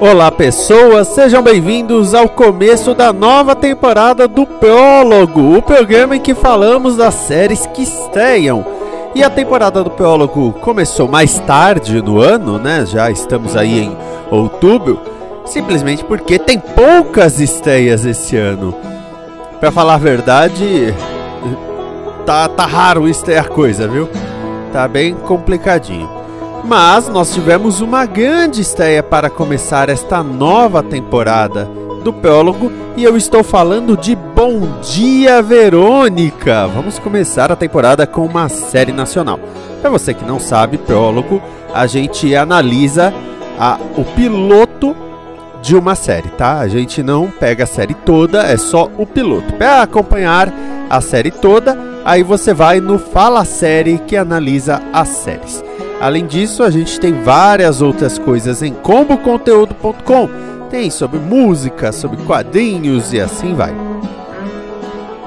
Olá, pessoas, sejam bem-vindos ao começo da nova temporada do Prólogo, o programa em que falamos das séries que estreiam. E a temporada do Prólogo começou mais tarde no ano, né? Já estamos aí em outubro, simplesmente porque tem poucas estreias esse ano. Pra falar a verdade, tá, tá raro estrear coisa, viu? Tá bem complicadinho. Mas nós tivemos uma grande estreia para começar esta nova temporada do Prólogo e eu estou falando de Bom Dia Verônica. Vamos começar a temporada com uma série nacional. Para você que não sabe, Prólogo, a gente analisa a, o piloto de uma série, tá? A gente não pega a série toda, é só o piloto. Para acompanhar a série toda, aí você vai no Fala Série que analisa as séries. Além disso, a gente tem várias outras coisas em comboconteúdo.com. Tem sobre música, sobre quadrinhos e assim vai.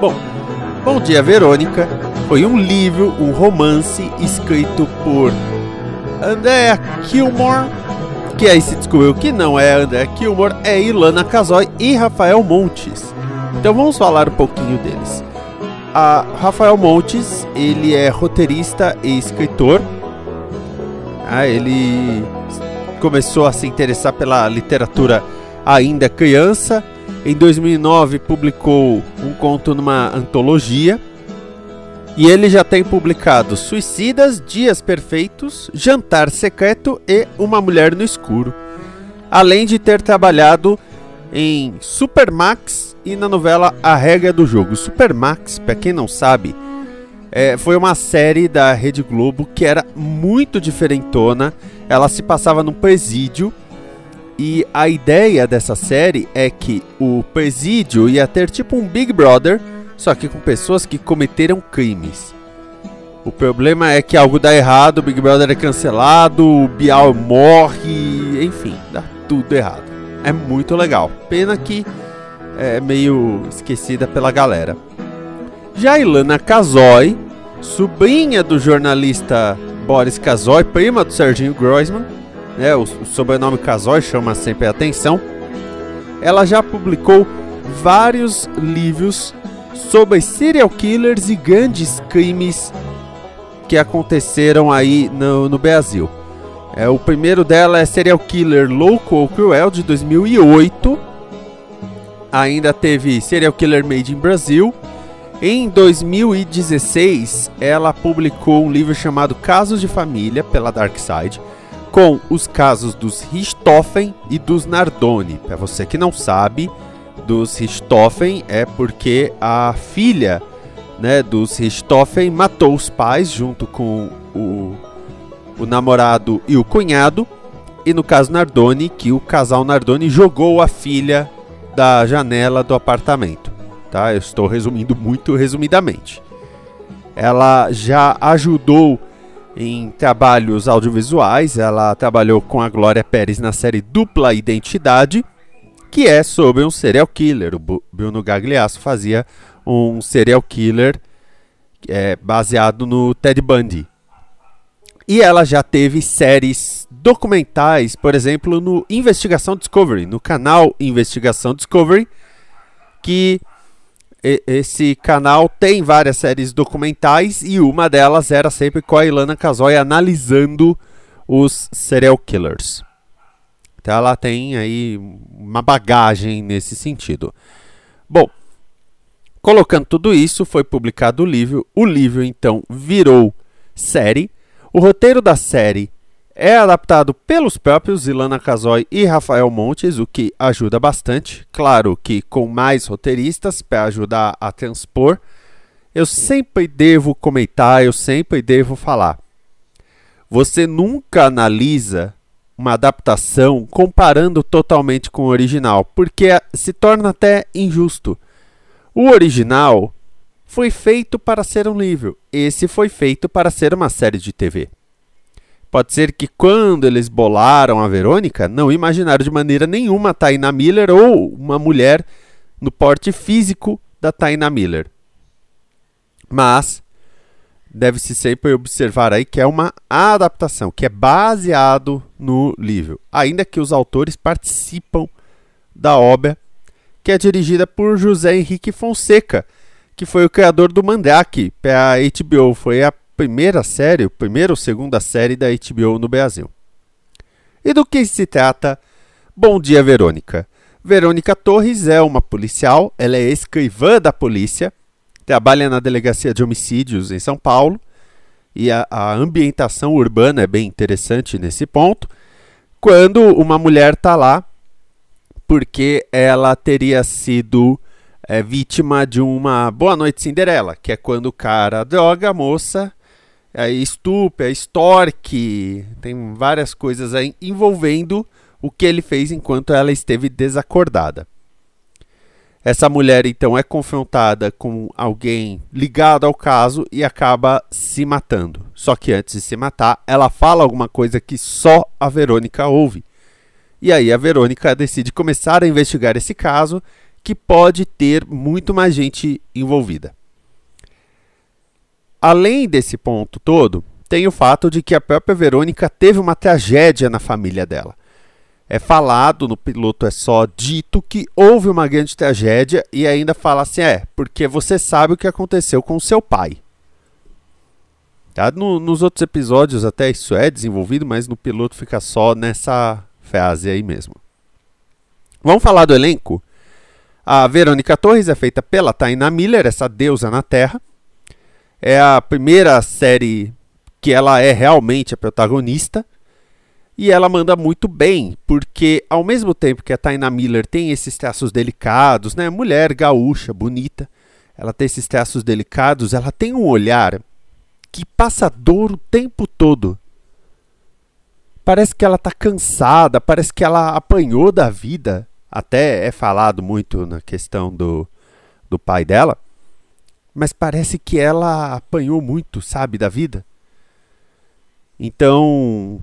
Bom, Bom Dia Verônica foi um livro, um romance escrito por Andrea Kilmore, que aí se descobriu que não é Andrea Kilmore, é Ilana Casoy e Rafael Montes. Então vamos falar um pouquinho deles. A Rafael Montes, ele é roteirista e escritor ah, ele começou a se interessar pela literatura ainda criança. Em 2009 publicou um conto numa antologia. E ele já tem publicado Suicidas, Dias Perfeitos, Jantar Secreto e Uma Mulher no Escuro. Além de ter trabalhado em Supermax e na novela A Regra do Jogo. Supermax, para quem não sabe, é, foi uma série da Rede Globo que era muito diferentona. Ela se passava num presídio. E a ideia dessa série é que o presídio ia ter tipo um Big Brother, só que com pessoas que cometeram crimes. O problema é que algo dá errado, o Big Brother é cancelado, o Bial morre, enfim, dá tudo errado. É muito legal. Pena que é meio esquecida pela galera. Já Ilana Casoy, sobrinha do jornalista Boris Casoy, prima do Serginho Groisman, né, o, o sobrenome Casoy chama sempre a atenção. Ela já publicou vários livros sobre serial killers e grandes crimes que aconteceram aí no, no Brasil. É, o primeiro dela é Serial Killer Louco ou Cruel, de 2008. Ainda teve Serial Killer Made in Brasil, em 2016, ela publicou um livro chamado Casos de Família pela Dark Side, com os casos dos Richthofen e dos Nardoni. Para você que não sabe, dos Richthofen é porque a filha né, dos Richthofen matou os pais junto com o, o namorado e o cunhado. E no caso Nardoni, que o casal Nardoni jogou a filha da janela do apartamento tá? Eu estou resumindo muito resumidamente. Ela já ajudou em trabalhos audiovisuais, ela trabalhou com a Glória Pérez na série Dupla Identidade, que é sobre um serial killer. O Bruno Gagliasso fazia um serial killer é, baseado no Ted Bundy. E ela já teve séries documentais, por exemplo, no Investigação Discovery, no canal Investigação Discovery, que esse canal tem várias séries documentais e uma delas era sempre com a Ilana Casoy analisando os serial killers. Então ela tem aí uma bagagem nesse sentido. Bom, colocando tudo isso, foi publicado o livro. O livro então virou série. O roteiro da série é adaptado pelos próprios Ilana Casoy e Rafael Montes, o que ajuda bastante. Claro que com mais roteiristas para ajudar a transpor eu sempre devo comentar, eu sempre devo falar. Você nunca analisa uma adaptação comparando totalmente com o original, porque se torna até injusto. O original foi feito para ser um livro, esse foi feito para ser uma série de TV. Pode ser que quando eles bolaram a Verônica, não imaginaram de maneira nenhuma a Taina Miller ou uma mulher no porte físico da Taina Miller. Mas deve-se sempre observar aí que é uma adaptação, que é baseado no livro, ainda que os autores participam da obra, que é dirigida por José Henrique Fonseca, que foi o criador do Mandrake para a HBO, foi a primeira série, primeira ou segunda série da HBO no Brasil. E do que se trata Bom Dia Verônica? Verônica Torres é uma policial, ela é escrivã da polícia, trabalha na delegacia de homicídios em São Paulo e a, a ambientação urbana é bem interessante nesse ponto. Quando uma mulher está lá porque ela teria sido é, vítima de uma Boa Noite Cinderela, que é quando o cara droga a moça, é, estupra, extorque, tem várias coisas aí envolvendo o que ele fez enquanto ela esteve desacordada. Essa mulher então é confrontada com alguém ligado ao caso e acaba se matando. Só que antes de se matar, ela fala alguma coisa que só a Verônica ouve. E aí a Verônica decide começar a investigar esse caso, que pode ter muito mais gente envolvida. Além desse ponto todo, tem o fato de que a própria Verônica teve uma tragédia na família dela é falado no piloto, é só dito que houve uma grande tragédia e ainda fala assim: é, porque você sabe o que aconteceu com seu pai. Tá? No, nos outros episódios até isso é desenvolvido, mas no piloto fica só nessa frase aí mesmo. Vamos falar do elenco? A Verônica Torres é feita pela Taina Miller, essa deusa na Terra. É a primeira série que ela é realmente a protagonista. E ela manda muito bem, porque ao mesmo tempo que a Taina Miller tem esses traços delicados, né? Mulher gaúcha, bonita, ela tem esses traços delicados, ela tem um olhar que passa dor o tempo todo. Parece que ela está cansada, parece que ela apanhou da vida. Até é falado muito na questão do, do pai dela. Mas parece que ela apanhou muito, sabe, da vida. Então,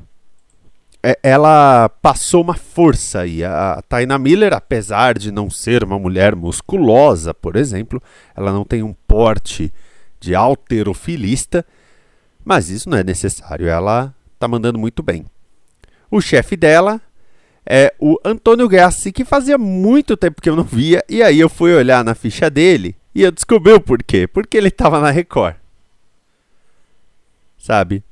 é, ela passou uma força aí. A Taina Miller, apesar de não ser uma mulher musculosa, por exemplo, ela não tem um porte de alterofilista, mas isso não é necessário. Ela está mandando muito bem. O chefe dela é o Antônio Gassi, que fazia muito tempo que eu não via, e aí eu fui olhar na ficha dele e eu descobri o porquê. Porque ele estava na Record. Sabe?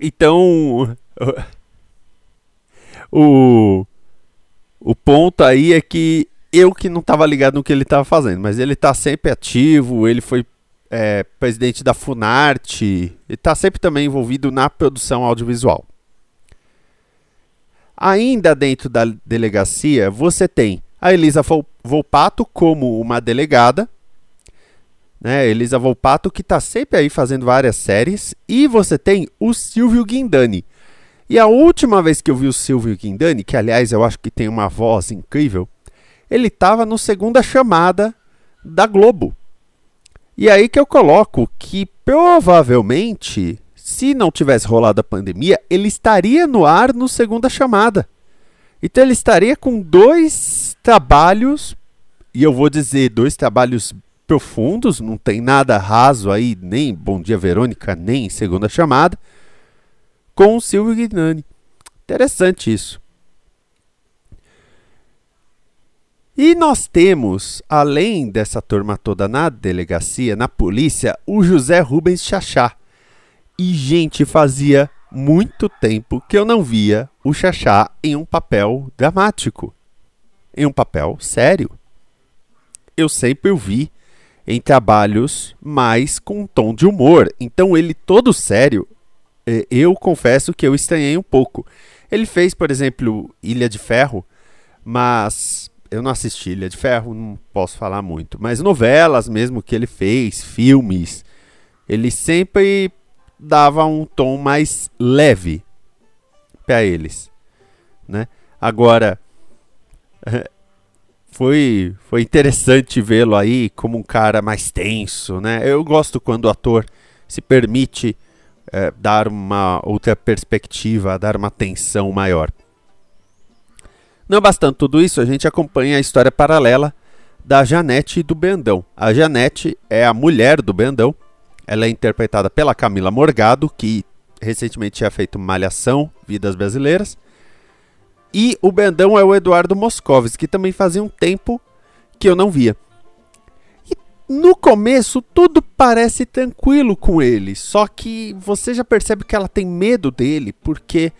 Então, o, o ponto aí é que eu que não estava ligado no que ele estava fazendo, mas ele está sempre ativo, ele foi é, presidente da Funarte, ele está sempre também envolvido na produção audiovisual. Ainda dentro da delegacia, você tem a Elisa Volpato como uma delegada, né? Elisa Volpato que está sempre aí fazendo várias séries, e você tem o Silvio Guindani, e a última vez que eu vi o Silvio Guindani, que aliás eu acho que tem uma voz incrível, ele estava no Segunda Chamada da Globo. E aí que eu coloco que provavelmente, se não tivesse rolado a pandemia, ele estaria no ar no Segunda Chamada. Então ele estaria com dois trabalhos, e eu vou dizer dois trabalhos profundos, não tem nada raso aí, nem Bom Dia Verônica, nem Segunda Chamada com o Silvio Guinani. Interessante isso. E nós temos, além dessa turma toda na delegacia, na polícia, o José Rubens Chachá. E, gente, fazia muito tempo que eu não via o Chachá em um papel dramático, em um papel sério. Eu sempre o vi em trabalhos mais com um tom de humor. Então, ele todo sério, é, eu confesso que eu estranhei um pouco. Ele fez, por exemplo, Ilha de Ferro, mas eu não assisti Ilha de Ferro, não posso falar muito. Mas novelas mesmo que ele fez, filmes, ele sempre dava um tom mais leve para eles, né? Agora foi foi interessante vê-lo aí como um cara mais tenso, né? Eu gosto quando o ator se permite é, dar uma outra perspectiva, dar uma tensão maior. Não bastando tudo isso, a gente acompanha a história paralela da Janete e do Bendão. A Janete é a mulher do Bendão. Ela é interpretada pela Camila Morgado, que recentemente tinha feito Malhação, Vidas Brasileiras. E o Bendão é o Eduardo Moscovis, que também fazia um tempo que eu não via. E no começo tudo parece tranquilo com ele, só que você já percebe que ela tem medo dele porque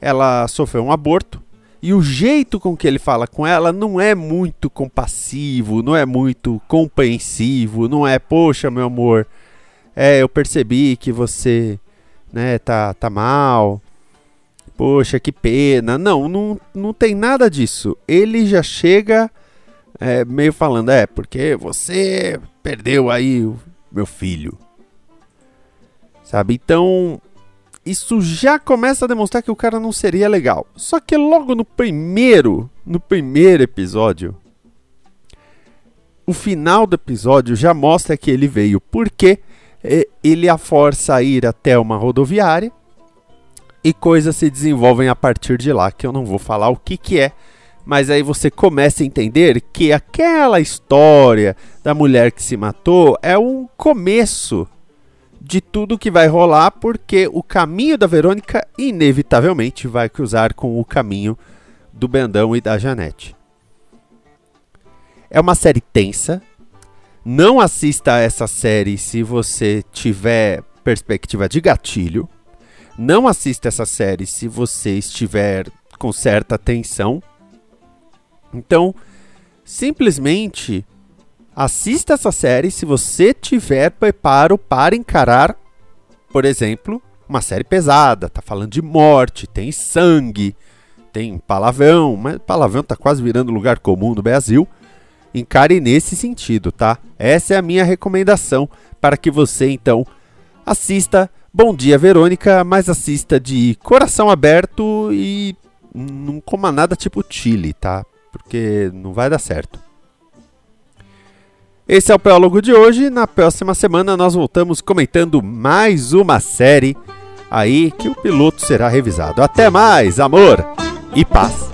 ela sofreu um aborto e o jeito com que ele fala com ela não é muito compassivo, não é muito compreensivo, não é, poxa, meu amor, é, eu percebi que você, né, tá, tá mal. Poxa, que pena. Não, não, não tem nada disso. Ele já chega é, meio falando, é, porque você perdeu aí o meu filho. Sabe? Então, isso já começa a demonstrar que o cara não seria legal. Só que logo no primeiro, no primeiro episódio, o final do episódio já mostra que ele veio porque é, ele a força a ir até uma rodoviária e coisas se desenvolvem a partir de lá, que eu não vou falar o que que é, mas aí você começa a entender que aquela história da mulher que se matou é um começo de tudo que vai rolar, porque o caminho da Verônica inevitavelmente vai cruzar com o caminho do Bendão e da Janete. É uma série tensa. Não assista a essa série se você tiver perspectiva de gatilho. Não assista essa série se você estiver com certa tensão. Então, simplesmente Assista essa série se você tiver preparo para encarar, por exemplo, uma série pesada. Tá falando de morte, tem sangue, tem palavrão, mas palavrão tá quase virando lugar comum no Brasil. Encare nesse sentido, tá? Essa é a minha recomendação para que você então assista Bom Dia Verônica, mas assista de coração aberto e não coma nada tipo chile, tá? Porque não vai dar certo. Esse é o prólogo de hoje. Na próxima semana nós voltamos comentando mais uma série aí que o piloto será revisado. Até mais, amor e paz.